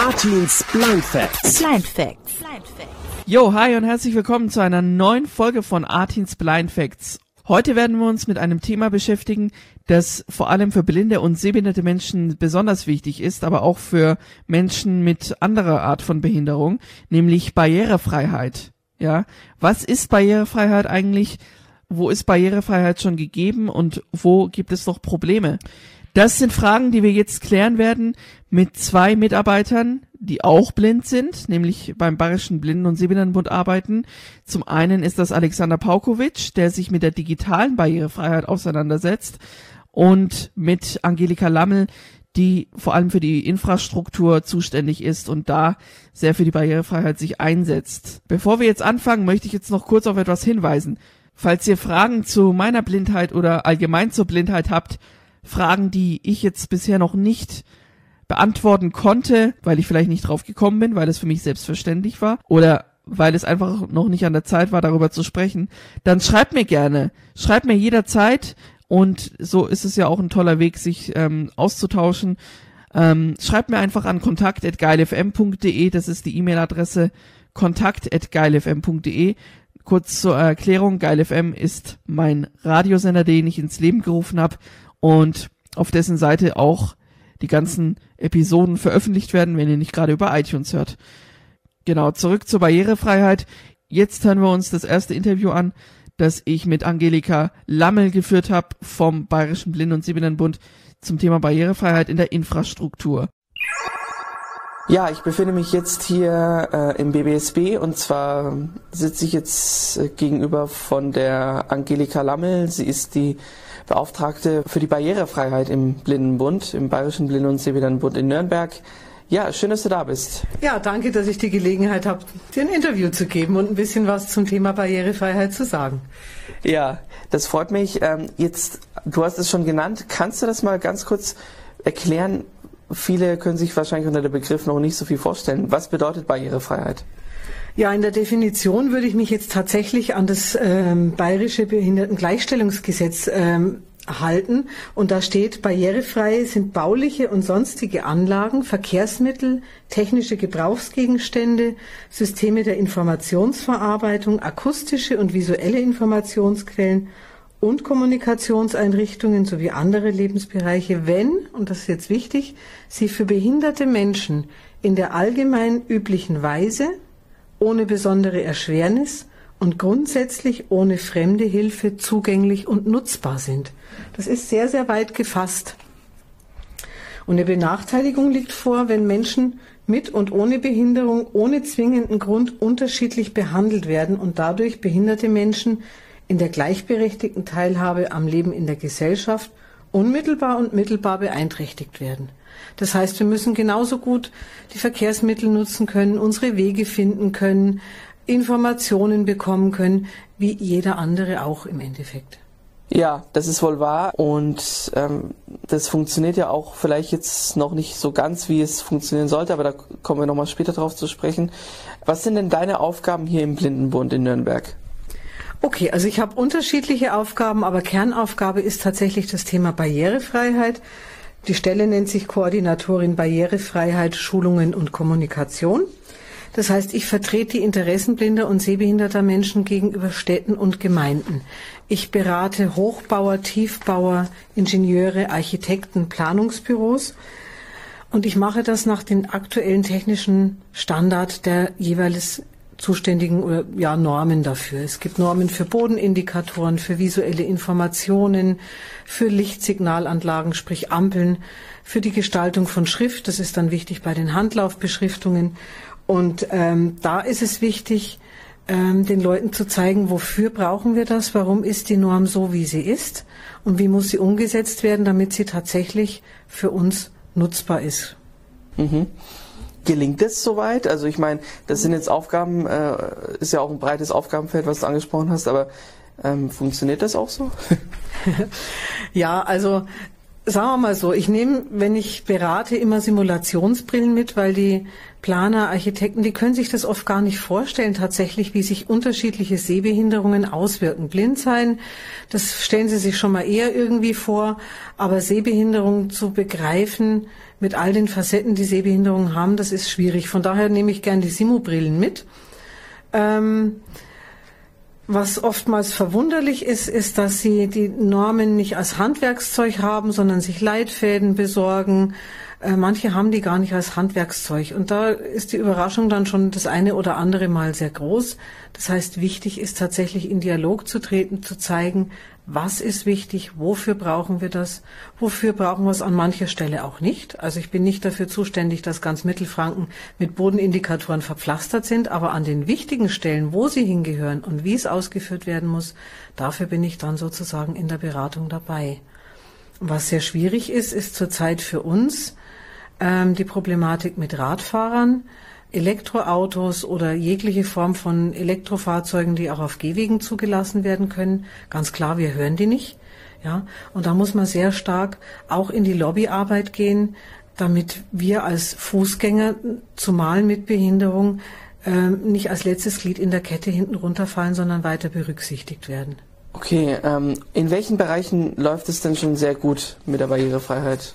Artins Blind Facts. Blind Facts. Yo, hi und herzlich willkommen zu einer neuen Folge von Artins Blind Facts. Heute werden wir uns mit einem Thema beschäftigen, das vor allem für blinde und sehbehinderte Menschen besonders wichtig ist, aber auch für Menschen mit anderer Art von Behinderung, nämlich Barrierefreiheit. Ja, was ist Barrierefreiheit eigentlich? Wo ist Barrierefreiheit schon gegeben und wo gibt es noch Probleme? Das sind Fragen, die wir jetzt klären werden mit zwei Mitarbeitern, die auch blind sind, nämlich beim Bayerischen Blinden- und Sehbehindertenbund arbeiten. Zum einen ist das Alexander Paukovic, der sich mit der digitalen Barrierefreiheit auseinandersetzt und mit Angelika Lammel, die vor allem für die Infrastruktur zuständig ist und da sehr für die Barrierefreiheit sich einsetzt. Bevor wir jetzt anfangen, möchte ich jetzt noch kurz auf etwas hinweisen. Falls ihr Fragen zu meiner Blindheit oder allgemein zur Blindheit habt, Fragen, die ich jetzt bisher noch nicht beantworten konnte, weil ich vielleicht nicht drauf gekommen bin, weil es für mich selbstverständlich war oder weil es einfach noch nicht an der Zeit war, darüber zu sprechen, dann schreibt mir gerne. Schreibt mir jederzeit und so ist es ja auch ein toller Weg, sich ähm, auszutauschen. Ähm, schreibt mir einfach an kontakt.geilfm.de, das ist die E-Mail-Adresse kontakt.geilfm.de. Kurz zur Erklärung, GeilFM ist mein Radiosender, den ich ins Leben gerufen habe und auf dessen Seite auch die ganzen Episoden veröffentlicht werden, wenn ihr nicht gerade über iTunes hört. Genau, zurück zur Barrierefreiheit. Jetzt hören wir uns das erste Interview an, das ich mit Angelika Lammel geführt habe vom Bayerischen Blinden- und Sehbehindertenbund zum Thema Barrierefreiheit in der Infrastruktur. Ja, ich befinde mich jetzt hier äh, im BBSB und zwar sitze ich jetzt äh, gegenüber von der Angelika Lammel. Sie ist die Beauftragte für die Barrierefreiheit im Blindenbund, im Bayerischen Blinden- und Sehbehindertenbund in Nürnberg. Ja, schön, dass du da bist. Ja, danke, dass ich die Gelegenheit habe, dir ein Interview zu geben und ein bisschen was zum Thema Barrierefreiheit zu sagen. Ja, das freut mich. Ähm, jetzt, du hast es schon genannt. Kannst du das mal ganz kurz erklären? Viele können sich wahrscheinlich unter dem Begriff noch nicht so viel vorstellen. Was bedeutet Barrierefreiheit? Ja, in der Definition würde ich mich jetzt tatsächlich an das ähm, Bayerische Behindertengleichstellungsgesetz ähm, halten. Und da steht, barrierefrei sind bauliche und sonstige Anlagen, Verkehrsmittel, technische Gebrauchsgegenstände, Systeme der Informationsverarbeitung, akustische und visuelle Informationsquellen und Kommunikationseinrichtungen sowie andere Lebensbereiche, wenn, und das ist jetzt wichtig, sie für behinderte Menschen in der allgemein üblichen Weise ohne besondere Erschwernis und grundsätzlich ohne fremde Hilfe zugänglich und nutzbar sind. Das ist sehr, sehr weit gefasst. Und eine Benachteiligung liegt vor, wenn Menschen mit und ohne Behinderung ohne zwingenden Grund unterschiedlich behandelt werden und dadurch behinderte Menschen in der gleichberechtigten Teilhabe am Leben in der Gesellschaft unmittelbar und mittelbar beeinträchtigt werden. Das heißt, wir müssen genauso gut die Verkehrsmittel nutzen können, unsere Wege finden können, Informationen bekommen können, wie jeder andere auch im Endeffekt. Ja, das ist wohl wahr und ähm, das funktioniert ja auch vielleicht jetzt noch nicht so ganz, wie es funktionieren sollte, aber da kommen wir nochmal später drauf zu sprechen. Was sind denn deine Aufgaben hier im Blindenbund in Nürnberg? Okay, also ich habe unterschiedliche Aufgaben, aber Kernaufgabe ist tatsächlich das Thema Barrierefreiheit. Die Stelle nennt sich Koordinatorin Barrierefreiheit, Schulungen und Kommunikation. Das heißt, ich vertrete die Interessen blinder und sehbehinderter Menschen gegenüber Städten und Gemeinden. Ich berate Hochbauer, Tiefbauer, Ingenieure, Architekten, Planungsbüros. Und ich mache das nach den aktuellen technischen Standard der jeweils zuständigen oder ja, Normen dafür. Es gibt Normen für Bodenindikatoren, für visuelle Informationen, für Lichtsignalanlagen, sprich Ampeln, für die Gestaltung von Schrift. Das ist dann wichtig bei den Handlaufbeschriftungen. Und ähm, da ist es wichtig, ähm, den Leuten zu zeigen, wofür brauchen wir das, warum ist die Norm so, wie sie ist und wie muss sie umgesetzt werden, damit sie tatsächlich für uns nutzbar ist. Mhm. Gelingt es soweit? Also ich meine, das sind jetzt Aufgaben, äh, ist ja auch ein breites Aufgabenfeld, was du angesprochen hast, aber ähm, funktioniert das auch so? ja, also sagen wir mal so, ich nehme, wenn ich berate, immer Simulationsbrillen mit, weil die Planer, Architekten, die können sich das oft gar nicht vorstellen, tatsächlich, wie sich unterschiedliche Sehbehinderungen auswirken. Blind sein, das stellen sie sich schon mal eher irgendwie vor, aber Sehbehinderung zu begreifen mit all den Facetten, die Sehbehinderungen haben, das ist schwierig. Von daher nehme ich gern die Simu-Brillen mit. Ähm, was oftmals verwunderlich ist, ist, dass sie die Normen nicht als Handwerkszeug haben, sondern sich Leitfäden besorgen. Äh, manche haben die gar nicht als Handwerkszeug. Und da ist die Überraschung dann schon das eine oder andere Mal sehr groß. Das heißt, wichtig ist tatsächlich in Dialog zu treten, zu zeigen, was ist wichtig, wofür brauchen wir das, wofür brauchen wir es an mancher Stelle auch nicht. Also ich bin nicht dafür zuständig, dass ganz Mittelfranken mit Bodenindikatoren verpflastert sind, aber an den wichtigen Stellen, wo sie hingehören und wie es ausgeführt werden muss, dafür bin ich dann sozusagen in der Beratung dabei. Was sehr schwierig ist, ist zurzeit für uns ähm, die Problematik mit Radfahrern, Elektroautos oder jegliche Form von Elektrofahrzeugen, die auch auf Gehwegen zugelassen werden können. Ganz klar, wir hören die nicht. Ja, und da muss man sehr stark auch in die Lobbyarbeit gehen, damit wir als Fußgänger, zumal mit Behinderung, äh, nicht als letztes Glied in der Kette hinten runterfallen, sondern weiter berücksichtigt werden. Okay, ähm, in welchen Bereichen läuft es denn schon sehr gut mit der Barrierefreiheit?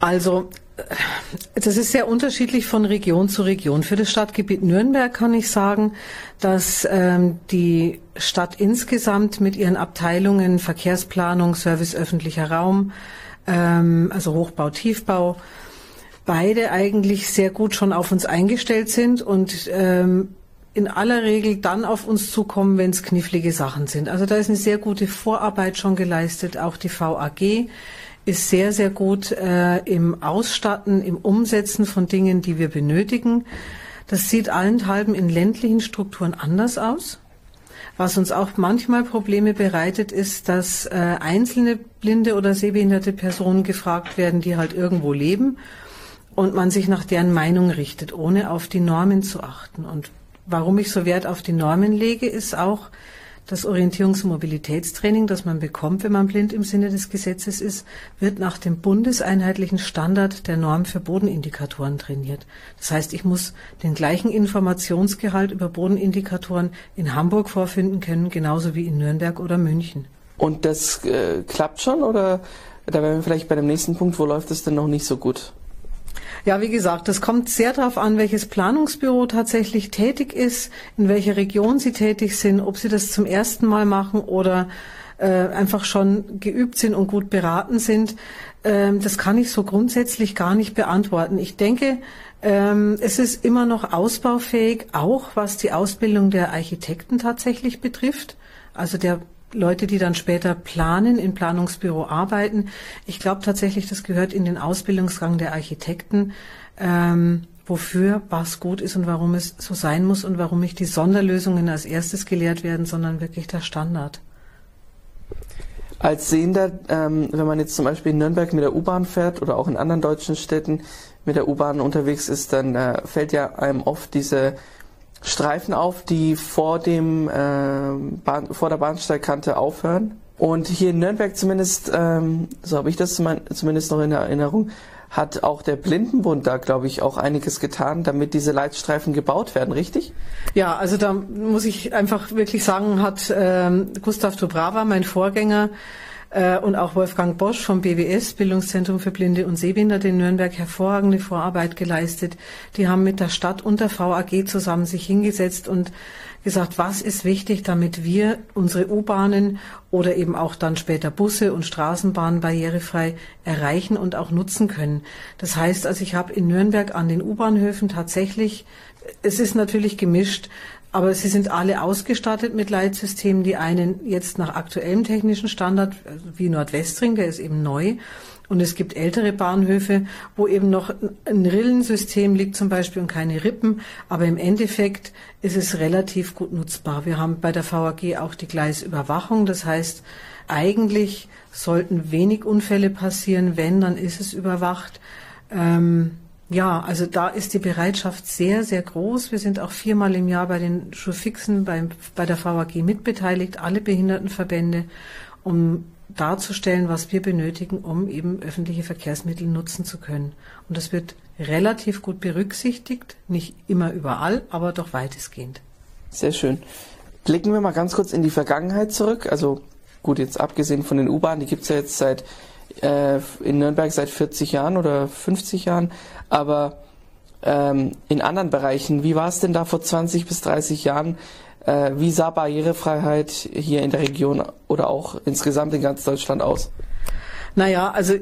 Also das ist sehr unterschiedlich von Region zu Region. Für das Stadtgebiet Nürnberg kann ich sagen, dass ähm, die Stadt insgesamt mit ihren Abteilungen Verkehrsplanung, Service öffentlicher Raum, ähm, also Hochbau, Tiefbau, beide eigentlich sehr gut schon auf uns eingestellt sind und ähm, in aller Regel dann auf uns zukommen, wenn es knifflige Sachen sind. Also da ist eine sehr gute Vorarbeit schon geleistet, auch die VAG ist sehr, sehr gut äh, im Ausstatten, im Umsetzen von Dingen, die wir benötigen. Das sieht allenthalben in ländlichen Strukturen anders aus. Was uns auch manchmal Probleme bereitet, ist, dass äh, einzelne blinde oder sehbehinderte Personen gefragt werden, die halt irgendwo leben und man sich nach deren Meinung richtet, ohne auf die Normen zu achten. Und warum ich so Wert auf die Normen lege, ist auch, das Orientierungs- und Mobilitätstraining, das man bekommt, wenn man blind im Sinne des Gesetzes ist, wird nach dem bundeseinheitlichen Standard der Norm für Bodenindikatoren trainiert. Das heißt, ich muss den gleichen Informationsgehalt über Bodenindikatoren in Hamburg vorfinden können, genauso wie in Nürnberg oder München. Und das äh, klappt schon oder da wären wir vielleicht bei dem nächsten Punkt, wo läuft es denn noch nicht so gut? Ja, wie gesagt, das kommt sehr darauf an, welches Planungsbüro tatsächlich tätig ist, in welcher Region sie tätig sind, ob sie das zum ersten Mal machen oder äh, einfach schon geübt sind und gut beraten sind. Ähm, das kann ich so grundsätzlich gar nicht beantworten. Ich denke, ähm, es ist immer noch ausbaufähig, auch was die Ausbildung der Architekten tatsächlich betrifft. Also der Leute, die dann später planen, im Planungsbüro arbeiten. Ich glaube tatsächlich, das gehört in den Ausbildungsgang der Architekten, ähm, wofür was gut ist und warum es so sein muss und warum nicht die Sonderlösungen als erstes gelehrt werden, sondern wirklich der Standard. Als Sehender, ähm, wenn man jetzt zum Beispiel in Nürnberg mit der U-Bahn fährt oder auch in anderen deutschen Städten mit der U-Bahn unterwegs ist, dann äh, fällt ja einem oft diese Streifen auf, die vor dem äh, Bahn, vor der Bahnsteigkante aufhören. Und hier in Nürnberg zumindest, ähm, so habe ich das zumindest noch in Erinnerung, hat auch der Blindenbund da, glaube ich, auch einiges getan, damit diese Leitstreifen gebaut werden, richtig? Ja, also da muss ich einfach wirklich sagen, hat ähm, Gustav Dobrava, mein Vorgänger, und auch Wolfgang Bosch vom BWS, Bildungszentrum für Blinde und Sehbehinderte in Nürnberg, hervorragende Vorarbeit geleistet. Die haben mit der Stadt und der VAG zusammen sich hingesetzt und gesagt, was ist wichtig, damit wir unsere U-Bahnen oder eben auch dann später Busse und Straßenbahnen barrierefrei erreichen und auch nutzen können. Das heißt, also ich habe in Nürnberg an den U-Bahnhöfen tatsächlich, es ist natürlich gemischt, aber sie sind alle ausgestattet mit Leitsystemen. Die einen jetzt nach aktuellem technischen Standard, wie Nordwestring, der ist eben neu. Und es gibt ältere Bahnhöfe, wo eben noch ein Rillensystem liegt zum Beispiel und keine Rippen. Aber im Endeffekt ist es relativ gut nutzbar. Wir haben bei der VAG auch die Gleisüberwachung. Das heißt, eigentlich sollten wenig Unfälle passieren. Wenn, dann ist es überwacht. Ähm, ja, also da ist die Bereitschaft sehr, sehr groß. Wir sind auch viermal im Jahr bei den Schulfixen beim, bei der VAG mitbeteiligt, alle Behindertenverbände, um darzustellen, was wir benötigen, um eben öffentliche Verkehrsmittel nutzen zu können. Und das wird relativ gut berücksichtigt, nicht immer überall, aber doch weitestgehend. Sehr schön. Blicken wir mal ganz kurz in die Vergangenheit zurück. Also gut, jetzt abgesehen von den U-Bahnen, die gibt es ja jetzt seit äh, in Nürnberg seit 40 Jahren oder 50 Jahren, aber ähm, in anderen Bereichen, wie war es denn da vor 20 bis 30 Jahren? Äh, wie sah Barrierefreiheit hier in der Region oder auch insgesamt in ganz Deutschland aus? Naja, also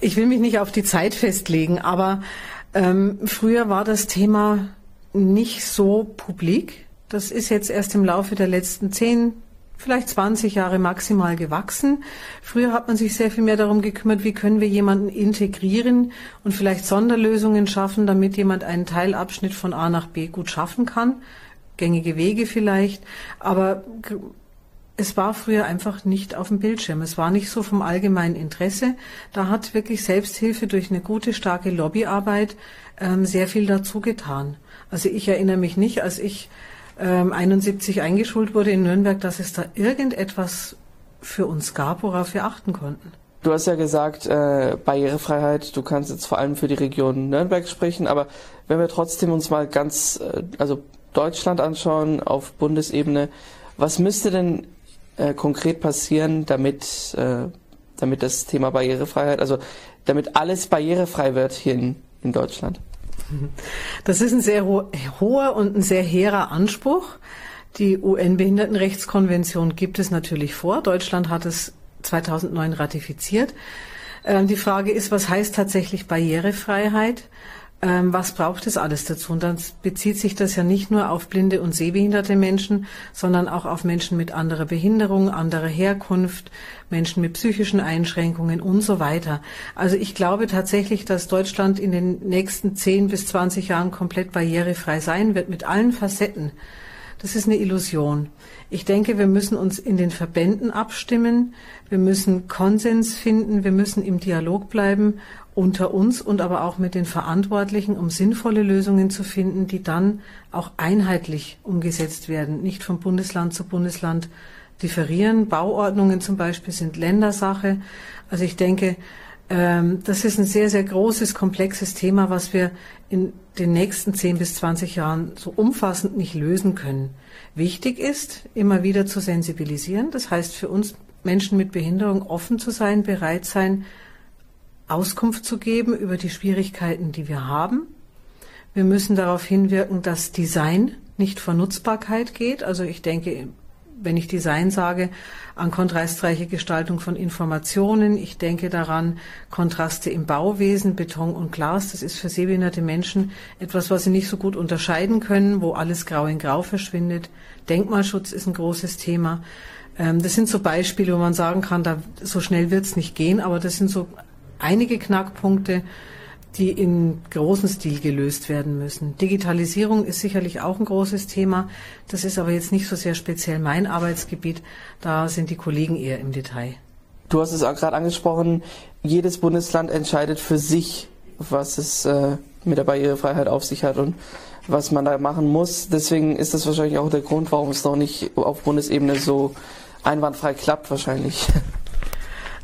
ich will mich nicht auf die Zeit festlegen, aber ähm, früher war das Thema nicht so publik. Das ist jetzt erst im Laufe der letzten zehn, vielleicht 20 Jahre maximal gewachsen. Früher hat man sich sehr viel mehr darum gekümmert, wie können wir jemanden integrieren und vielleicht Sonderlösungen schaffen, damit jemand einen Teilabschnitt von A nach B gut schaffen kann. Gängige Wege vielleicht. Aber es war früher einfach nicht auf dem Bildschirm. Es war nicht so vom allgemeinen Interesse. Da hat wirklich Selbsthilfe durch eine gute, starke Lobbyarbeit ähm, sehr viel dazu getan. Also ich erinnere mich nicht, als ich ähm, 71 eingeschult wurde in Nürnberg, dass es da irgendetwas für uns gab, worauf wir achten konnten. Du hast ja gesagt, äh, Barrierefreiheit, du kannst jetzt vor allem für die Region Nürnberg sprechen, aber wenn wir trotzdem uns mal ganz, äh, also Deutschland anschauen auf Bundesebene, was müsste denn äh, konkret passieren, damit, äh, damit das Thema Barrierefreiheit, also damit alles barrierefrei wird hier in, in Deutschland? Das ist ein sehr ho hoher und ein sehr hehrer Anspruch. Die UN-Behindertenrechtskonvention gibt es natürlich vor. Deutschland hat es 2009 ratifiziert. Ähm, die Frage ist, was heißt tatsächlich Barrierefreiheit? Ähm, was braucht es alles dazu? Und dann bezieht sich das ja nicht nur auf blinde und sehbehinderte Menschen, sondern auch auf Menschen mit anderer Behinderung, anderer Herkunft, Menschen mit psychischen Einschränkungen und so weiter. Also ich glaube tatsächlich, dass Deutschland in den nächsten 10 bis 20 Jahren komplett barrierefrei sein wird mit allen Facetten. Das ist eine Illusion. Ich denke, wir müssen uns in den Verbänden abstimmen. Wir müssen Konsens finden. Wir müssen im Dialog bleiben unter uns und aber auch mit den Verantwortlichen, um sinnvolle Lösungen zu finden, die dann auch einheitlich umgesetzt werden, nicht von Bundesland zu Bundesland differieren. Bauordnungen zum Beispiel sind Ländersache. Also ich denke, das ist ein sehr, sehr großes, komplexes Thema, was wir in den nächsten 10 bis 20 Jahren so umfassend nicht lösen können. Wichtig ist, immer wieder zu sensibilisieren. Das heißt für uns Menschen mit Behinderung offen zu sein, bereit sein, Auskunft zu geben über die Schwierigkeiten, die wir haben. Wir müssen darauf hinwirken, dass Design nicht vor Nutzbarkeit geht. Also ich denke, wenn ich Design sage, an kontrastreiche Gestaltung von Informationen. Ich denke daran, Kontraste im Bauwesen, Beton und Glas. Das ist für sehbehinderte Menschen etwas, was sie nicht so gut unterscheiden können, wo alles grau in grau verschwindet. Denkmalschutz ist ein großes Thema. Ähm, das sind so Beispiele, wo man sagen kann, da, so schnell wird es nicht gehen, aber das sind so einige Knackpunkte, die in großem Stil gelöst werden müssen. Digitalisierung ist sicherlich auch ein großes Thema. Das ist aber jetzt nicht so sehr speziell mein Arbeitsgebiet. Da sind die Kollegen eher im Detail. Du hast es auch gerade angesprochen, jedes Bundesland entscheidet für sich, was es äh, mit der Barrierefreiheit auf sich hat und was man da machen muss. Deswegen ist das wahrscheinlich auch der Grund, warum es noch nicht auf Bundesebene so einwandfrei klappt wahrscheinlich.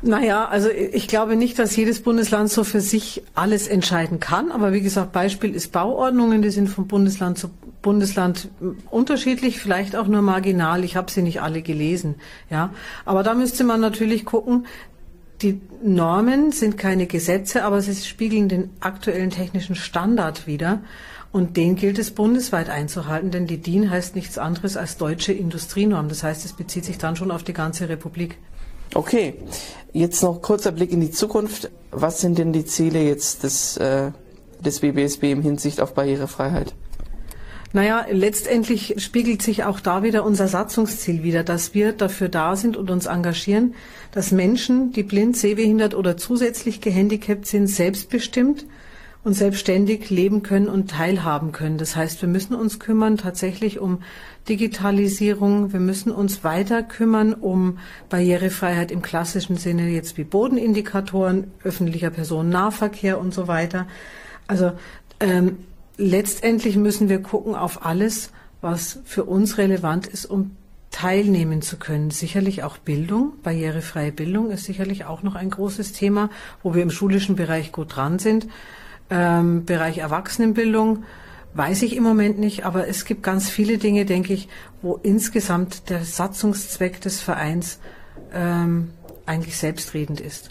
Naja, also ich glaube nicht, dass jedes Bundesland so für sich alles entscheiden kann. Aber wie gesagt, Beispiel ist Bauordnungen, die sind von Bundesland zu Bundesland unterschiedlich, vielleicht auch nur marginal. Ich habe sie nicht alle gelesen. Ja, aber da müsste man natürlich gucken. Die Normen sind keine Gesetze, aber sie spiegeln den aktuellen technischen Standard wider. Und den gilt es bundesweit einzuhalten, denn die DIN heißt nichts anderes als deutsche Industrienorm. Das heißt, es bezieht sich dann schon auf die ganze Republik. Okay, jetzt noch kurzer Blick in die Zukunft. Was sind denn die Ziele jetzt des, äh, des BBSB im Hinsicht auf Barrierefreiheit? Naja, letztendlich spiegelt sich auch da wieder unser Satzungsziel wieder, dass wir dafür da sind und uns engagieren, dass Menschen, die blind, sehbehindert oder zusätzlich gehandicapt sind, selbstbestimmt und selbstständig leben können und teilhaben können. Das heißt, wir müssen uns kümmern tatsächlich um Digitalisierung. Wir müssen uns weiter kümmern um Barrierefreiheit im klassischen Sinne, jetzt wie Bodenindikatoren, öffentlicher Personennahverkehr und so weiter. Also ähm, letztendlich müssen wir gucken auf alles, was für uns relevant ist, um teilnehmen zu können. Sicherlich auch Bildung, barrierefreie Bildung ist sicherlich auch noch ein großes Thema, wo wir im schulischen Bereich gut dran sind. Ähm, Bereich Erwachsenenbildung weiß ich im Moment nicht, aber es gibt ganz viele Dinge, denke ich, wo insgesamt der Satzungszweck des Vereins ähm, eigentlich selbstredend ist.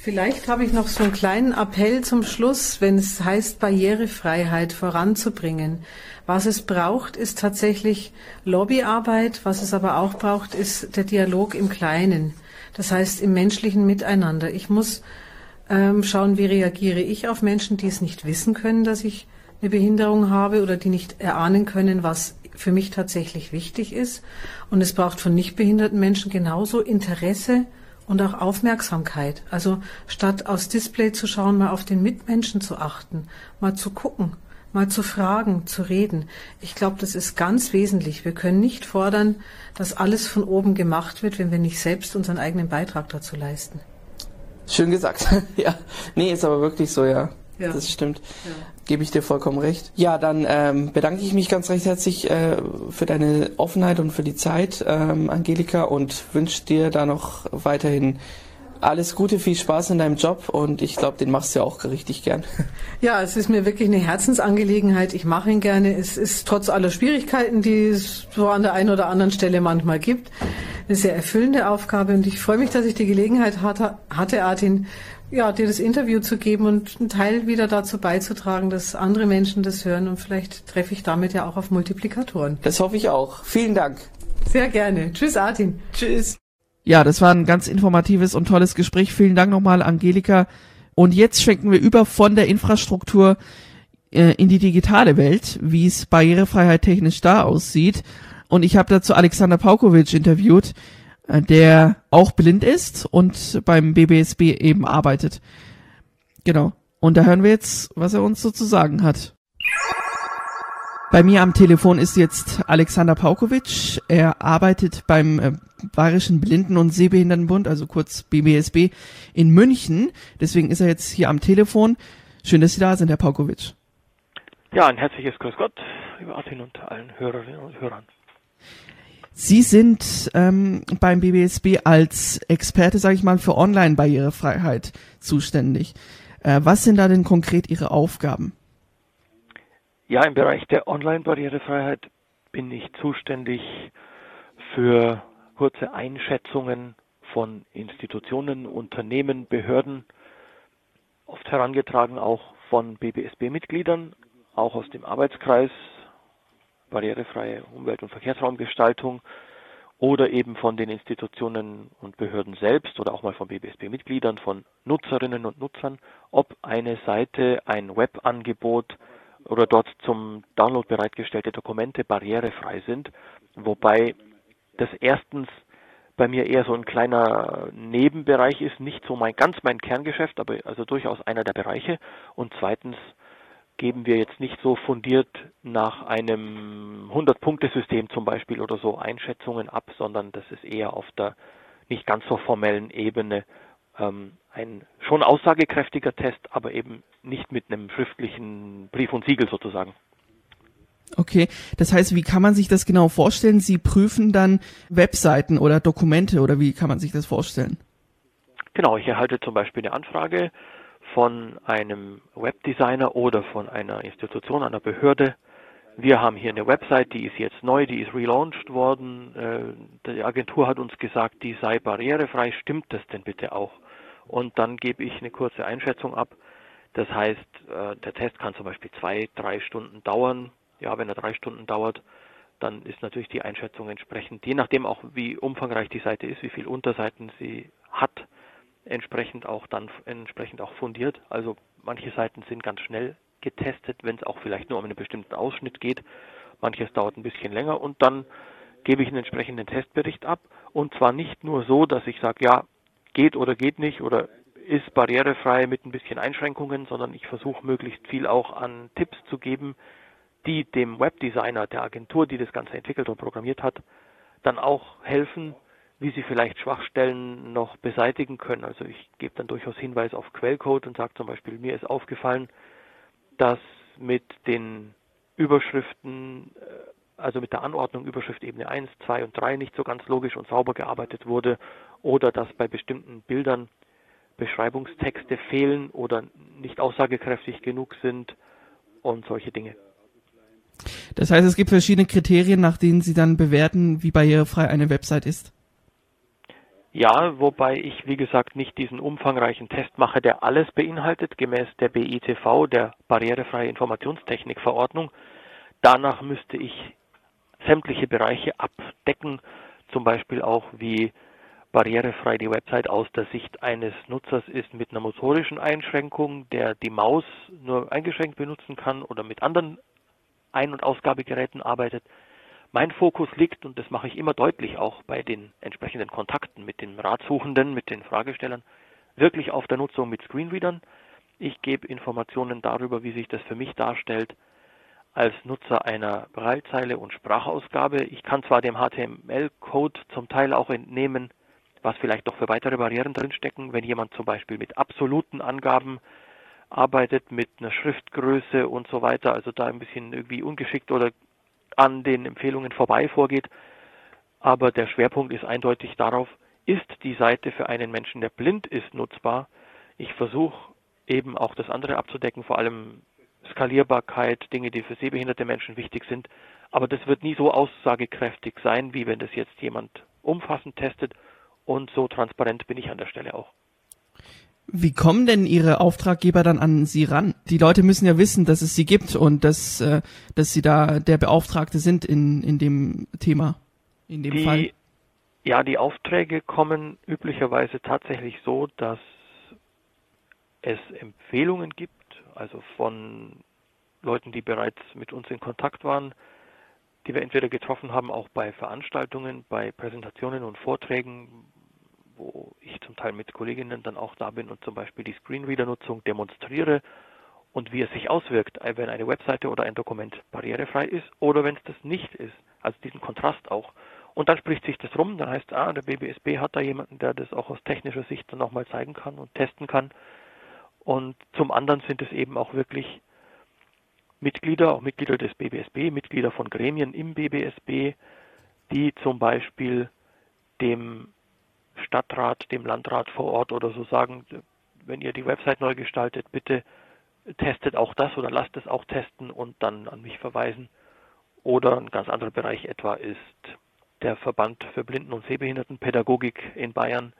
Vielleicht habe ich noch so einen kleinen Appell zum Schluss, wenn es heißt, Barrierefreiheit voranzubringen. Was es braucht, ist tatsächlich Lobbyarbeit. Was es aber auch braucht, ist der Dialog im Kleinen. Das heißt, im menschlichen Miteinander. Ich muss ähm, schauen, wie reagiere ich auf Menschen, die es nicht wissen können, dass ich eine Behinderung habe oder die nicht erahnen können, was für mich tatsächlich wichtig ist. Und es braucht von nicht behinderten Menschen genauso Interesse und auch Aufmerksamkeit. Also statt aufs Display zu schauen, mal auf den Mitmenschen zu achten, mal zu gucken, mal zu fragen, zu reden. Ich glaube, das ist ganz wesentlich. Wir können nicht fordern, dass alles von oben gemacht wird, wenn wir nicht selbst unseren eigenen Beitrag dazu leisten. Schön gesagt. ja. Nee, ist aber wirklich so, ja. Ja. Das stimmt. Ja. Gebe ich dir vollkommen recht. Ja, dann ähm, bedanke ich mich ganz recht herzlich äh, für deine Offenheit und für die Zeit, ähm, Angelika, und wünsche dir da noch weiterhin alles Gute, viel Spaß in deinem Job und ich glaube, den machst du ja auch richtig gern. Ja, es ist mir wirklich eine Herzensangelegenheit. Ich mache ihn gerne. Es ist trotz aller Schwierigkeiten, die es so an der einen oder anderen Stelle manchmal gibt, eine sehr erfüllende Aufgabe und ich freue mich, dass ich die Gelegenheit hatte, hatte Artin, ja, dir das Interview zu geben und einen Teil wieder dazu beizutragen, dass andere Menschen das hören und vielleicht treffe ich damit ja auch auf Multiplikatoren. Das hoffe ich auch. Vielen Dank. Sehr gerne. Tschüss, Artin. Tschüss. Ja, das war ein ganz informatives und tolles Gespräch. Vielen Dank nochmal, Angelika. Und jetzt schwenken wir über von der Infrastruktur äh, in die digitale Welt, wie es Barrierefreiheit technisch da aussieht. Und ich habe dazu Alexander Paukovic interviewt. Äh, der auch blind ist und beim BBSB eben arbeitet. Genau. Und da hören wir jetzt, was er uns so zu sagen hat. Bei mir am Telefon ist jetzt Alexander Paukovic. Er arbeitet beim äh, Bayerischen Blinden- und Sehbehindertenbund, also kurz BBSB, in München. Deswegen ist er jetzt hier am Telefon. Schön, dass Sie da sind, Herr Paukovic. Ja, ein herzliches Grüß Gott, lieber Artin und allen Hörerinnen und Hörern. Sie sind ähm, beim BBSB als Experte, sage ich mal, für Online-Barrierefreiheit zuständig. Äh, was sind da denn konkret Ihre Aufgaben? Ja, im Bereich der Online-Barrierefreiheit bin ich zuständig für kurze Einschätzungen von Institutionen, Unternehmen, Behörden, oft herangetragen auch von BBSB-Mitgliedern, auch aus dem Arbeitskreis barrierefreie Umwelt- und Verkehrsraumgestaltung oder eben von den Institutionen und Behörden selbst oder auch mal von BBSB-Mitgliedern, von Nutzerinnen und Nutzern, ob eine Seite, ein Webangebot oder dort zum Download bereitgestellte Dokumente barrierefrei sind, wobei das erstens bei mir eher so ein kleiner Nebenbereich ist, nicht so mein ganz mein Kerngeschäft, aber also durchaus einer der Bereiche. Und zweitens geben wir jetzt nicht so fundiert nach einem 100-Punkte-System zum Beispiel oder so Einschätzungen ab, sondern das ist eher auf der nicht ganz so formellen Ebene ähm, ein schon aussagekräftiger Test, aber eben nicht mit einem schriftlichen Brief und Siegel sozusagen. Okay, das heißt, wie kann man sich das genau vorstellen? Sie prüfen dann Webseiten oder Dokumente oder wie kann man sich das vorstellen? Genau, ich erhalte zum Beispiel eine Anfrage von einem Webdesigner oder von einer Institution, einer Behörde. Wir haben hier eine Website, die ist jetzt neu, die ist relaunched worden. Äh, die Agentur hat uns gesagt, die sei barrierefrei. Stimmt das denn bitte auch? Und dann gebe ich eine kurze Einschätzung ab. Das heißt, äh, der Test kann zum Beispiel zwei, drei Stunden dauern. Ja, wenn er drei Stunden dauert, dann ist natürlich die Einschätzung entsprechend, je nachdem auch wie umfangreich die Seite ist, wie viele Unterseiten sie hat, entsprechend auch dann entsprechend auch fundiert. Also manche Seiten sind ganz schnell getestet, wenn es auch vielleicht nur um einen bestimmten Ausschnitt geht. Manches dauert ein bisschen länger und dann gebe ich einen entsprechenden Testbericht ab und zwar nicht nur so, dass ich sage, ja, geht oder geht nicht oder ist barrierefrei mit ein bisschen Einschränkungen, sondern ich versuche möglichst viel auch an Tipps zu geben, die dem Webdesigner der Agentur, die das Ganze entwickelt und programmiert hat, dann auch helfen, wie sie vielleicht Schwachstellen noch beseitigen können. Also ich gebe dann durchaus Hinweis auf Quellcode und sage zum Beispiel, mir ist aufgefallen, dass mit den Überschriften also mit der Anordnung Überschrift Ebene 1, 2 und 3 nicht so ganz logisch und sauber gearbeitet wurde oder dass bei bestimmten Bildern Beschreibungstexte fehlen oder nicht aussagekräftig genug sind und solche Dinge. Das heißt, es gibt verschiedene Kriterien, nach denen Sie dann bewerten, wie barrierefrei eine Website ist. Ja, wobei ich, wie gesagt, nicht diesen umfangreichen Test mache, der alles beinhaltet, gemäß der BITV, der Barrierefreie Informationstechnikverordnung. Danach müsste ich sämtliche Bereiche abdecken, zum Beispiel auch wie barrierefrei die Website aus der Sicht eines Nutzers ist mit einer motorischen Einschränkung, der die Maus nur eingeschränkt benutzen kann oder mit anderen Ein- und Ausgabegeräten arbeitet. Mein Fokus liegt, und das mache ich immer deutlich auch bei den entsprechenden Kontakten mit den Ratsuchenden, mit den Fragestellern, wirklich auf der Nutzung mit Screenreadern. Ich gebe Informationen darüber, wie sich das für mich darstellt, als Nutzer einer Breitzeile und Sprachausgabe. Ich kann zwar dem HTML-Code zum Teil auch entnehmen, was vielleicht doch für weitere Barrieren drinstecken, wenn jemand zum Beispiel mit absoluten Angaben arbeitet, mit einer Schriftgröße und so weiter, also da ein bisschen irgendwie ungeschickt oder an den Empfehlungen vorbei vorgeht. Aber der Schwerpunkt ist eindeutig darauf, ist die Seite für einen Menschen, der blind ist, nutzbar. Ich versuche eben auch das andere abzudecken, vor allem Skalierbarkeit, Dinge, die für sehbehinderte Menschen wichtig sind. Aber das wird nie so aussagekräftig sein, wie wenn das jetzt jemand umfassend testet. Und so transparent bin ich an der Stelle auch. Wie kommen denn Ihre Auftraggeber dann an Sie ran? Die Leute müssen ja wissen, dass es sie gibt und dass, äh, dass Sie da der Beauftragte sind in, in dem Thema, in dem die, Fall. Ja, die Aufträge kommen üblicherweise tatsächlich so, dass es Empfehlungen gibt, also von Leuten, die bereits mit uns in Kontakt waren, die wir entweder getroffen haben, auch bei Veranstaltungen, bei Präsentationen und Vorträgen, wo ich zum Teil mit Kolleginnen dann auch da bin und zum Beispiel die Screenreader-Nutzung demonstriere und wie es sich auswirkt, wenn eine Webseite oder ein Dokument barrierefrei ist oder wenn es das nicht ist. Also diesen Kontrast auch. Und dann spricht sich das rum, dann heißt ah, der BBSB hat da jemanden, der das auch aus technischer Sicht dann nochmal zeigen kann und testen kann. Und zum anderen sind es eben auch wirklich Mitglieder, auch Mitglieder des BBSB, Mitglieder von Gremien im BBSB, die zum Beispiel dem Stadtrat, dem Landrat vor Ort oder so sagen, wenn ihr die Website neu gestaltet, bitte testet auch das oder lasst es auch testen und dann an mich verweisen. Oder ein ganz anderer Bereich etwa ist der Verband für Blinden- und Sehbehindertenpädagogik in Bayern,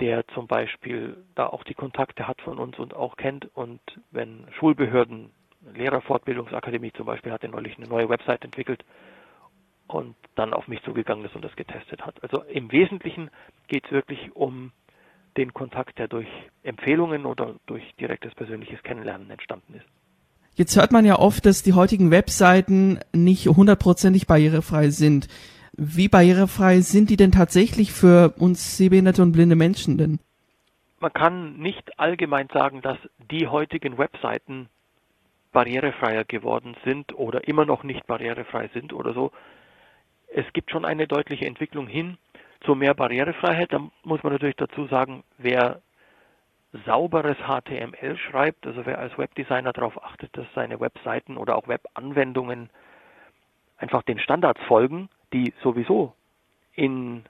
der zum Beispiel da auch die Kontakte hat von uns und auch kennt. Und wenn Schulbehörden, Lehrerfortbildungsakademie zum Beispiel, hat ja neulich eine neue Website entwickelt und dann auf mich zugegangen ist und das getestet hat. Also im Wesentlichen geht es wirklich um den Kontakt, der durch Empfehlungen oder durch direktes persönliches Kennenlernen entstanden ist. Jetzt hört man ja oft, dass die heutigen Webseiten nicht hundertprozentig barrierefrei sind. Wie barrierefrei sind die denn tatsächlich für uns sehbehinderte und blinde Menschen denn? Man kann nicht allgemein sagen, dass die heutigen Webseiten barrierefreier geworden sind oder immer noch nicht barrierefrei sind oder so. Es gibt schon eine deutliche Entwicklung hin zu mehr Barrierefreiheit. Da muss man natürlich dazu sagen, wer sauberes HTML schreibt, also wer als Webdesigner darauf achtet, dass seine Webseiten oder auch Webanwendungen einfach den Standards folgen, die sowieso in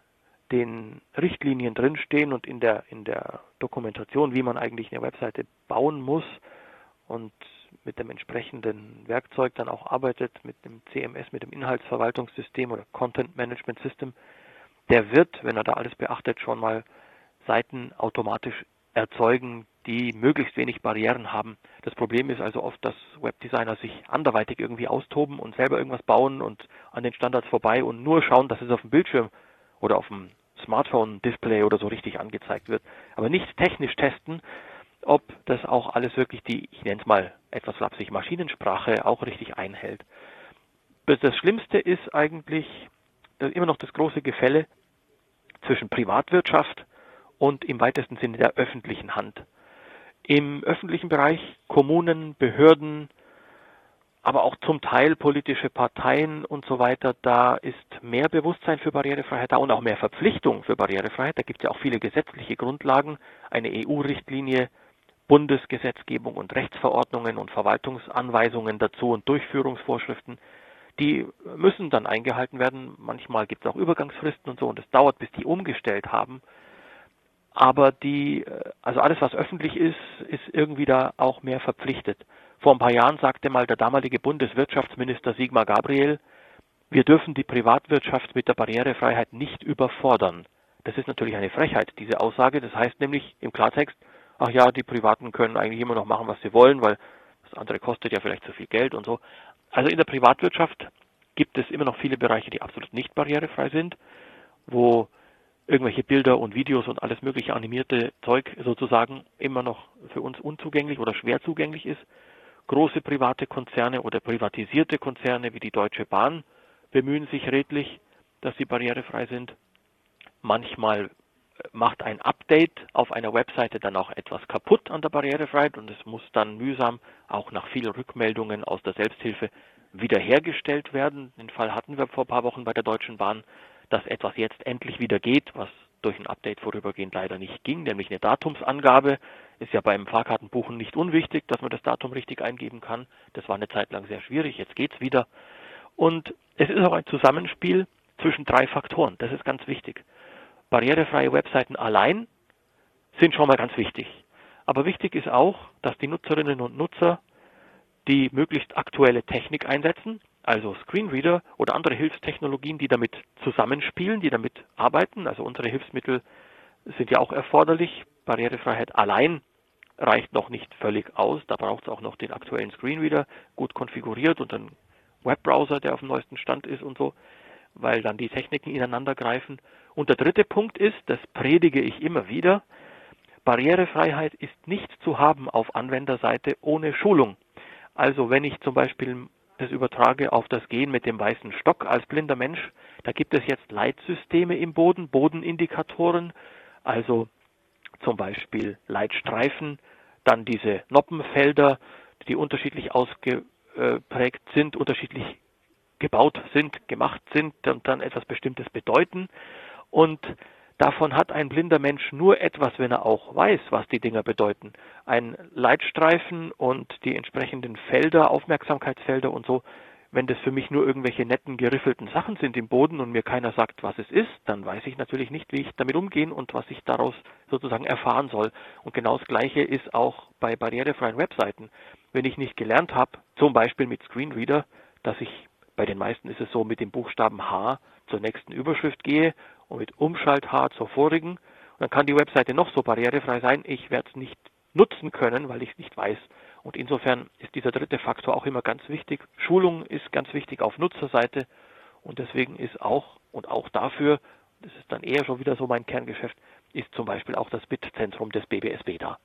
den Richtlinien drinstehen und in der, in der Dokumentation, wie man eigentlich eine Webseite bauen muss und mit dem entsprechenden Werkzeug dann auch arbeitet, mit dem CMS, mit dem Inhaltsverwaltungssystem oder Content Management System, der wird, wenn er da alles beachtet, schon mal Seiten automatisch erzeugen, die möglichst wenig Barrieren haben. Das Problem ist also oft, dass Webdesigner sich anderweitig irgendwie austoben und selber irgendwas bauen und an den Standards vorbei und nur schauen, dass es auf dem Bildschirm oder auf dem Smartphone-Display oder so richtig angezeigt wird. Aber nicht technisch testen, ob das auch alles wirklich die, ich nenne es mal etwas flapsig, Maschinensprache auch richtig einhält. Das Schlimmste ist eigentlich immer noch das große Gefälle zwischen Privatwirtschaft und im weitesten Sinne der öffentlichen Hand. Im öffentlichen Bereich Kommunen, Behörden, aber auch zum Teil politische Parteien und so weiter, da ist mehr Bewusstsein für Barrierefreiheit da und auch mehr Verpflichtung für Barrierefreiheit. Da gibt es ja auch viele gesetzliche Grundlagen, eine EU-Richtlinie, Bundesgesetzgebung und Rechtsverordnungen und Verwaltungsanweisungen dazu und Durchführungsvorschriften, die müssen dann eingehalten werden. Manchmal gibt es auch Übergangsfristen und so und es dauert, bis die umgestellt haben. Aber die, also alles, was öffentlich ist, ist irgendwie da auch mehr verpflichtet. Vor ein paar Jahren sagte mal der damalige Bundeswirtschaftsminister Sigmar Gabriel, wir dürfen die Privatwirtschaft mit der Barrierefreiheit nicht überfordern. Das ist natürlich eine Frechheit, diese Aussage. Das heißt nämlich im Klartext, ach ja, die Privaten können eigentlich immer noch machen, was sie wollen, weil das andere kostet ja vielleicht zu viel Geld und so. Also in der Privatwirtschaft gibt es immer noch viele Bereiche, die absolut nicht barrierefrei sind, wo irgendwelche Bilder und Videos und alles mögliche animierte Zeug sozusagen immer noch für uns unzugänglich oder schwer zugänglich ist. Große private Konzerne oder privatisierte Konzerne wie die Deutsche Bahn bemühen sich redlich, dass sie barrierefrei sind. Manchmal macht ein Update auf einer Webseite dann auch etwas kaputt an der Barrierefreiheit und es muss dann mühsam auch nach vielen Rückmeldungen aus der Selbsthilfe wiederhergestellt werden. Den Fall hatten wir vor ein paar Wochen bei der Deutschen Bahn, dass etwas jetzt endlich wieder geht, was durch ein Update vorübergehend leider nicht ging, nämlich eine Datumsangabe. Ist ja beim Fahrkartenbuchen nicht unwichtig, dass man das Datum richtig eingeben kann. Das war eine Zeit lang sehr schwierig, jetzt geht's wieder. Und es ist auch ein Zusammenspiel zwischen drei Faktoren. Das ist ganz wichtig. Barrierefreie Webseiten allein sind schon mal ganz wichtig. Aber wichtig ist auch, dass die Nutzerinnen und Nutzer die möglichst aktuelle Technik einsetzen, also Screenreader oder andere Hilfstechnologien, die damit zusammenspielen, die damit arbeiten. Also unsere Hilfsmittel sind ja auch erforderlich. Barrierefreiheit allein reicht noch nicht völlig aus. Da braucht es auch noch den aktuellen Screenreader, gut konfiguriert und einen Webbrowser, der auf dem neuesten Stand ist und so, weil dann die Techniken ineinander greifen. Und der dritte Punkt ist, das predige ich immer wieder, Barrierefreiheit ist nicht zu haben auf Anwenderseite ohne Schulung. Also wenn ich zum Beispiel das übertrage auf das Gehen mit dem weißen Stock als blinder Mensch, da gibt es jetzt Leitsysteme im Boden, Bodenindikatoren, also zum Beispiel Leitstreifen, dann diese Noppenfelder, die unterschiedlich ausgeprägt sind, unterschiedlich gebaut sind, gemacht sind und dann etwas Bestimmtes bedeuten. Und Davon hat ein blinder Mensch nur etwas, wenn er auch weiß, was die Dinger bedeuten. Ein Leitstreifen und die entsprechenden Felder, Aufmerksamkeitsfelder und so, wenn das für mich nur irgendwelche netten geriffelten Sachen sind im Boden und mir keiner sagt, was es ist, dann weiß ich natürlich nicht, wie ich damit umgehen und was ich daraus sozusagen erfahren soll. Und genau das Gleiche ist auch bei barrierefreien Webseiten. Wenn ich nicht gelernt habe, zum Beispiel mit Screenreader, dass ich bei den meisten ist es so, mit dem Buchstaben H zur nächsten Überschrift gehe und mit Umschalt-H zur vorigen. Und dann kann die Webseite noch so barrierefrei sein. Ich werde es nicht nutzen können, weil ich es nicht weiß. Und insofern ist dieser dritte Faktor auch immer ganz wichtig. Schulung ist ganz wichtig auf Nutzerseite. Und deswegen ist auch und auch dafür, das ist dann eher schon wieder so mein Kerngeschäft, ist zum Beispiel auch das BIT-Zentrum des BBSB da.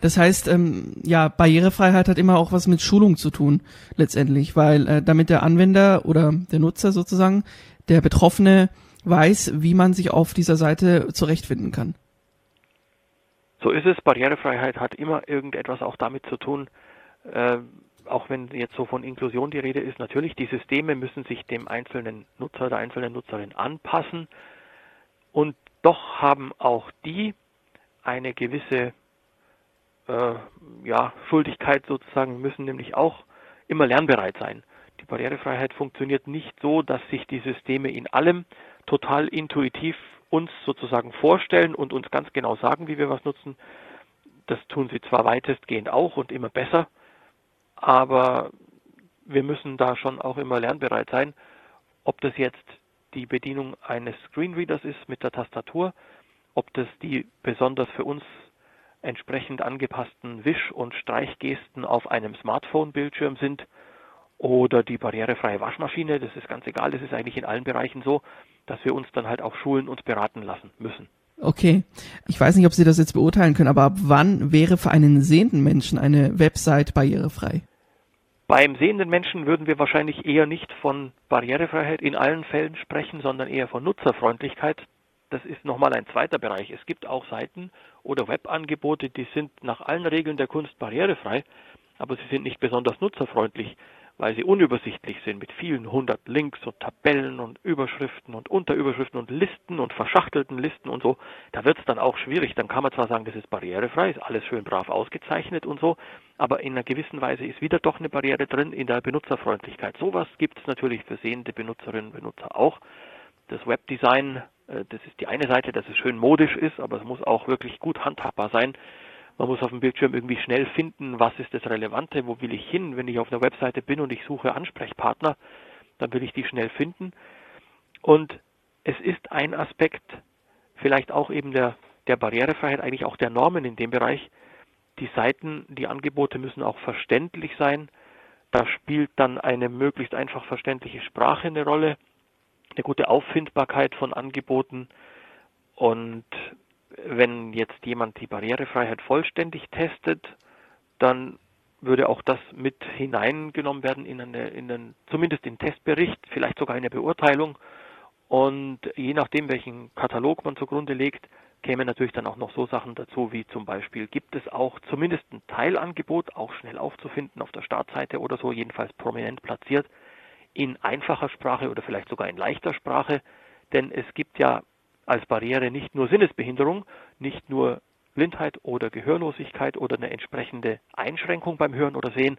Das heißt, ähm, ja, Barrierefreiheit hat immer auch was mit Schulung zu tun, letztendlich, weil äh, damit der Anwender oder der Nutzer sozusagen, der Betroffene weiß, wie man sich auf dieser Seite zurechtfinden kann. So ist es. Barrierefreiheit hat immer irgendetwas auch damit zu tun, äh, auch wenn jetzt so von Inklusion die Rede ist, natürlich, die Systeme müssen sich dem einzelnen Nutzer, der einzelnen Nutzerin anpassen. Und doch haben auch die eine gewisse äh, ja, Schuldigkeit sozusagen, müssen nämlich auch immer lernbereit sein. Die Barrierefreiheit funktioniert nicht so, dass sich die Systeme in allem total intuitiv uns sozusagen vorstellen und uns ganz genau sagen, wie wir was nutzen. Das tun sie zwar weitestgehend auch und immer besser, aber wir müssen da schon auch immer lernbereit sein, ob das jetzt die Bedienung eines Screenreaders ist mit der Tastatur, ob das die besonders für uns entsprechend angepassten Wisch- und Streichgesten auf einem Smartphone-Bildschirm sind oder die barrierefreie Waschmaschine, das ist ganz egal, das ist eigentlich in allen Bereichen so, dass wir uns dann halt auch schulen und beraten lassen müssen. Okay. Ich weiß nicht, ob Sie das jetzt beurteilen können, aber ab wann wäre für einen sehenden Menschen eine Website barrierefrei? Beim sehenden Menschen würden wir wahrscheinlich eher nicht von Barrierefreiheit in allen Fällen sprechen, sondern eher von Nutzerfreundlichkeit. Das ist nochmal ein zweiter Bereich. Es gibt auch Seiten oder Webangebote, die sind nach allen Regeln der Kunst barrierefrei, aber sie sind nicht besonders nutzerfreundlich weil sie unübersichtlich sind mit vielen hundert Links und Tabellen und Überschriften und Unterüberschriften und Listen und verschachtelten Listen und so, da wird es dann auch schwierig. Dann kann man zwar sagen, das ist barrierefrei, ist alles schön brav ausgezeichnet und so, aber in einer gewissen Weise ist wieder doch eine Barriere drin in der Benutzerfreundlichkeit. Sowas gibt es natürlich für sehende Benutzerinnen und Benutzer auch. Das Webdesign, äh, das ist die eine Seite, dass es schön modisch ist, aber es muss auch wirklich gut handhabbar sein. Man muss auf dem Bildschirm irgendwie schnell finden, was ist das Relevante, wo will ich hin. Wenn ich auf einer Webseite bin und ich suche Ansprechpartner, dann will ich die schnell finden. Und es ist ein Aspekt, vielleicht auch eben der, der Barrierefreiheit, eigentlich auch der Normen in dem Bereich. Die Seiten, die Angebote müssen auch verständlich sein. Da spielt dann eine möglichst einfach verständliche Sprache eine Rolle, eine gute Auffindbarkeit von Angeboten und wenn jetzt jemand die Barrierefreiheit vollständig testet, dann würde auch das mit hineingenommen werden in eine, in einen, zumindest in Testbericht, vielleicht sogar eine Beurteilung. Und je nachdem, welchen Katalog man zugrunde legt, kämen natürlich dann auch noch so Sachen dazu, wie zum Beispiel, gibt es auch zumindest ein Teilangebot, auch schnell aufzufinden auf der Startseite oder so, jedenfalls prominent platziert, in einfacher Sprache oder vielleicht sogar in leichter Sprache. Denn es gibt ja als Barriere nicht nur Sinnesbehinderung, nicht nur Blindheit oder Gehörlosigkeit oder eine entsprechende Einschränkung beim Hören oder Sehen,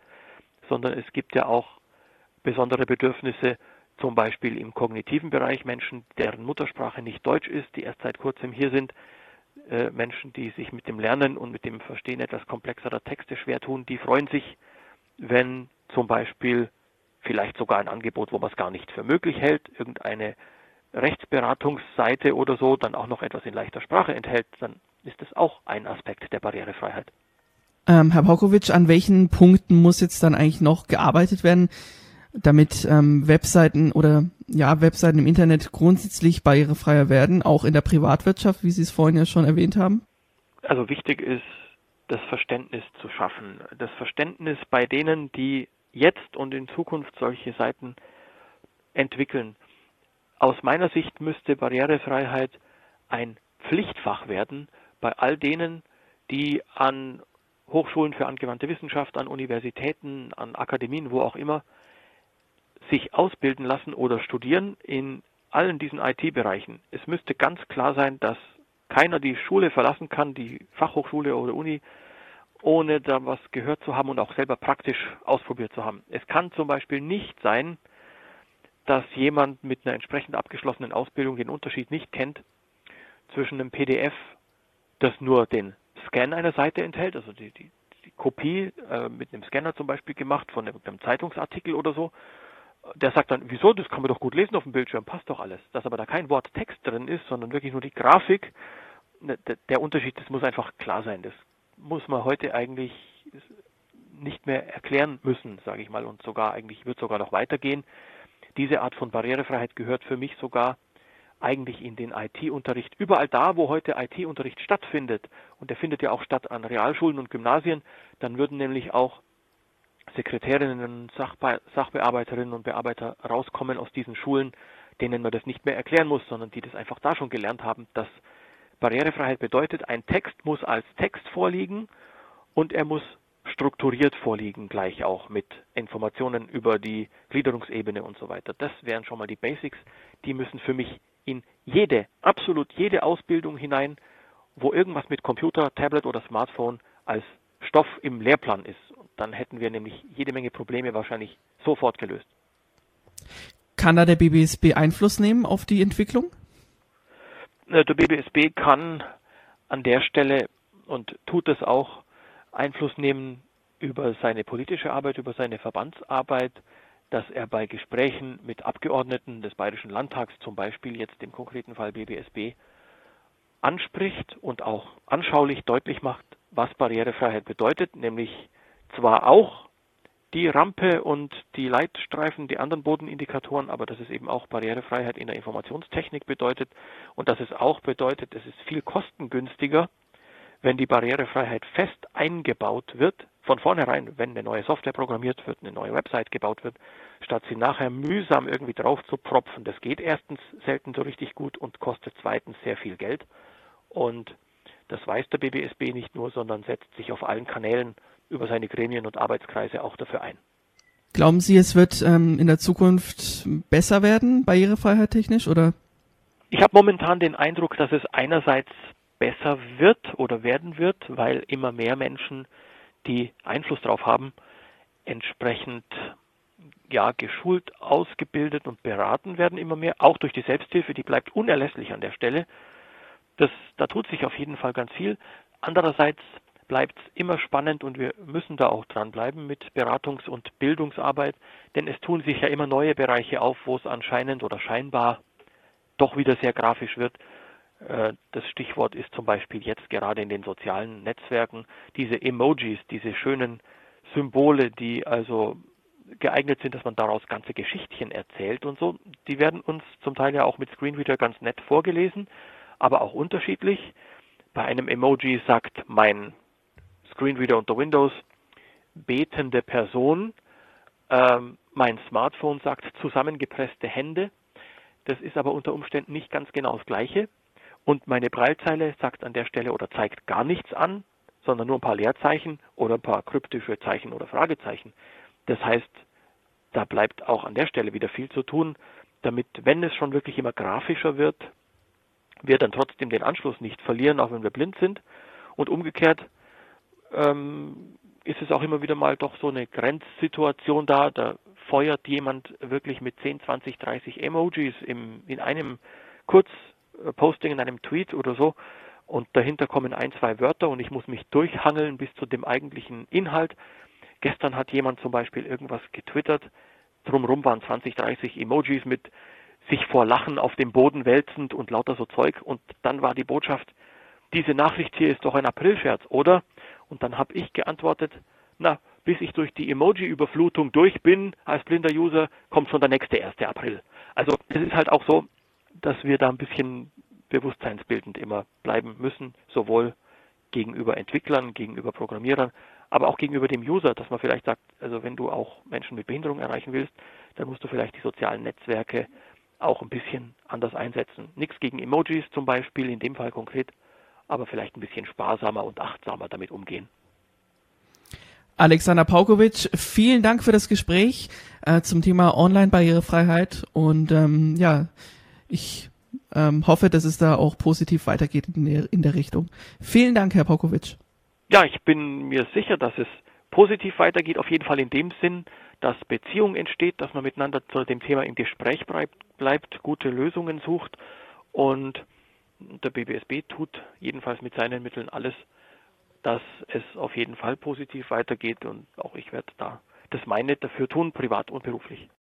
sondern es gibt ja auch besondere Bedürfnisse, zum Beispiel im kognitiven Bereich Menschen, deren Muttersprache nicht Deutsch ist, die erst seit kurzem hier sind, äh, Menschen, die sich mit dem Lernen und mit dem Verstehen etwas komplexerer Texte schwer tun, die freuen sich, wenn zum Beispiel vielleicht sogar ein Angebot, wo man es gar nicht für möglich hält, irgendeine Rechtsberatungsseite oder so dann auch noch etwas in leichter Sprache enthält, dann ist das auch ein Aspekt der Barrierefreiheit. Ähm, Herr Paukowitsch, an welchen Punkten muss jetzt dann eigentlich noch gearbeitet werden, damit ähm, Webseiten oder ja Webseiten im Internet grundsätzlich barrierefreier werden, auch in der Privatwirtschaft, wie Sie es vorhin ja schon erwähnt haben? Also wichtig ist, das Verständnis zu schaffen. Das Verständnis bei denen, die jetzt und in Zukunft solche Seiten entwickeln. Aus meiner Sicht müsste Barrierefreiheit ein Pflichtfach werden bei all denen, die an Hochschulen für angewandte Wissenschaft, an Universitäten, an Akademien, wo auch immer, sich ausbilden lassen oder studieren in allen diesen IT-Bereichen. Es müsste ganz klar sein, dass keiner die Schule verlassen kann, die Fachhochschule oder Uni, ohne da was gehört zu haben und auch selber praktisch ausprobiert zu haben. Es kann zum Beispiel nicht sein, dass jemand mit einer entsprechend abgeschlossenen Ausbildung den Unterschied nicht kennt zwischen einem PDF, das nur den Scan einer Seite enthält, also die, die, die Kopie äh, mit einem Scanner zum Beispiel gemacht von einem Zeitungsartikel oder so. Der sagt dann, wieso, das kann man doch gut lesen auf dem Bildschirm, passt doch alles. Dass aber da kein Wort Text drin ist, sondern wirklich nur die Grafik, ne, der Unterschied, das muss einfach klar sein. Das muss man heute eigentlich nicht mehr erklären müssen, sage ich mal, und sogar eigentlich wird sogar noch weitergehen diese Art von Barrierefreiheit gehört für mich sogar eigentlich in den IT-Unterricht. Überall da, wo heute IT-Unterricht stattfindet, und der findet ja auch statt an Realschulen und Gymnasien, dann würden nämlich auch Sekretärinnen, Sachbe Sachbearbeiterinnen und Bearbeiter rauskommen aus diesen Schulen, denen man das nicht mehr erklären muss, sondern die das einfach da schon gelernt haben, dass Barrierefreiheit bedeutet, ein Text muss als Text vorliegen und er muss strukturiert vorliegen, gleich auch mit Informationen über die Gliederungsebene und so weiter. Das wären schon mal die Basics. Die müssen für mich in jede, absolut jede Ausbildung hinein, wo irgendwas mit Computer, Tablet oder Smartphone als Stoff im Lehrplan ist. Dann hätten wir nämlich jede Menge Probleme wahrscheinlich sofort gelöst. Kann da der BBSB Einfluss nehmen auf die Entwicklung? Der BBSB kann an der Stelle und tut es auch Einfluss nehmen über seine politische Arbeit, über seine Verbandsarbeit, dass er bei Gesprächen mit Abgeordneten des Bayerischen Landtags, zum Beispiel jetzt im konkreten Fall BBSB, anspricht und auch anschaulich deutlich macht, was Barrierefreiheit bedeutet, nämlich zwar auch die Rampe und die Leitstreifen, die anderen Bodenindikatoren, aber dass es eben auch Barrierefreiheit in der Informationstechnik bedeutet und dass es auch bedeutet, es ist viel kostengünstiger, wenn die Barrierefreiheit fest eingebaut wird, von vornherein, wenn eine neue Software programmiert wird, eine neue Website gebaut wird, statt sie nachher mühsam irgendwie drauf zu propfen. Das geht erstens selten so richtig gut und kostet zweitens sehr viel Geld. Und das weiß der BBSB nicht nur, sondern setzt sich auf allen Kanälen über seine Gremien und Arbeitskreise auch dafür ein. Glauben Sie, es wird ähm, in der Zukunft besser werden, barrierefreiheit technisch, oder? Ich habe momentan den Eindruck, dass es einerseits besser wird oder werden wird, weil immer mehr Menschen, die Einfluss darauf haben, entsprechend ja, geschult, ausgebildet und beraten werden immer mehr, auch durch die Selbsthilfe, die bleibt unerlässlich an der Stelle. Das, da tut sich auf jeden Fall ganz viel. Andererseits bleibt es immer spannend und wir müssen da auch dranbleiben mit Beratungs- und Bildungsarbeit, denn es tun sich ja immer neue Bereiche auf, wo es anscheinend oder scheinbar doch wieder sehr grafisch wird. Äh, das Stichwort ist zum Beispiel jetzt gerade in den sozialen Netzwerken diese Emojis, diese schönen Symbole, die also geeignet sind, dass man daraus ganze Geschichtchen erzählt und so. Die werden uns zum Teil ja auch mit Screenreader ganz nett vorgelesen, aber auch unterschiedlich. Bei einem Emoji sagt mein Screenreader unter Windows betende Person. Ähm, mein Smartphone sagt zusammengepresste Hände. Das ist aber unter Umständen nicht ganz genau das Gleiche. Und meine Breilzeile sagt an der Stelle oder zeigt gar nichts an, sondern nur ein paar Leerzeichen oder ein paar kryptische Zeichen oder Fragezeichen. Das heißt, da bleibt auch an der Stelle wieder viel zu tun, damit, wenn es schon wirklich immer grafischer wird, wir dann trotzdem den Anschluss nicht verlieren, auch wenn wir blind sind. Und umgekehrt ähm, ist es auch immer wieder mal doch so eine Grenzsituation da. Da feuert jemand wirklich mit 10, 20, 30 Emojis im, in einem Kurzposting, in einem Tweet oder so. Und dahinter kommen ein, zwei Wörter und ich muss mich durchhangeln bis zu dem eigentlichen Inhalt. Gestern hat jemand zum Beispiel irgendwas getwittert. Drumherum waren 20, 30 Emojis mit sich vor Lachen auf dem Boden wälzend und lauter so Zeug. Und dann war die Botschaft, diese Nachricht hier ist doch ein Aprilscherz, oder? Und dann habe ich geantwortet, na, bis ich durch die Emoji-Überflutung durch bin als blinder User, kommt schon der nächste 1. April. Also es ist halt auch so, dass wir da ein bisschen bewusstseinsbildend immer bleiben müssen, sowohl gegenüber Entwicklern, gegenüber Programmierern, aber auch gegenüber dem User, dass man vielleicht sagt, also wenn du auch Menschen mit Behinderung erreichen willst, dann musst du vielleicht die sozialen Netzwerke auch ein bisschen anders einsetzen. Nichts gegen Emojis zum Beispiel, in dem Fall konkret, aber vielleicht ein bisschen sparsamer und achtsamer damit umgehen. Alexander Paukovic, vielen Dank für das Gespräch äh, zum Thema Online-Barrierefreiheit und ähm, ja, ich ähm, hoffe, dass es da auch positiv weitergeht in der, in der Richtung. Vielen Dank, Herr Paukovic. Ja, ich bin mir sicher, dass es positiv weitergeht, auf jeden Fall in dem Sinn, dass Beziehung entsteht, dass man miteinander zu dem Thema im Gespräch bleibt, bleibt gute Lösungen sucht und der BBSB tut jedenfalls mit seinen Mitteln alles, dass es auf jeden Fall positiv weitergeht und auch ich werde da das meine dafür tun, privat und beruflich.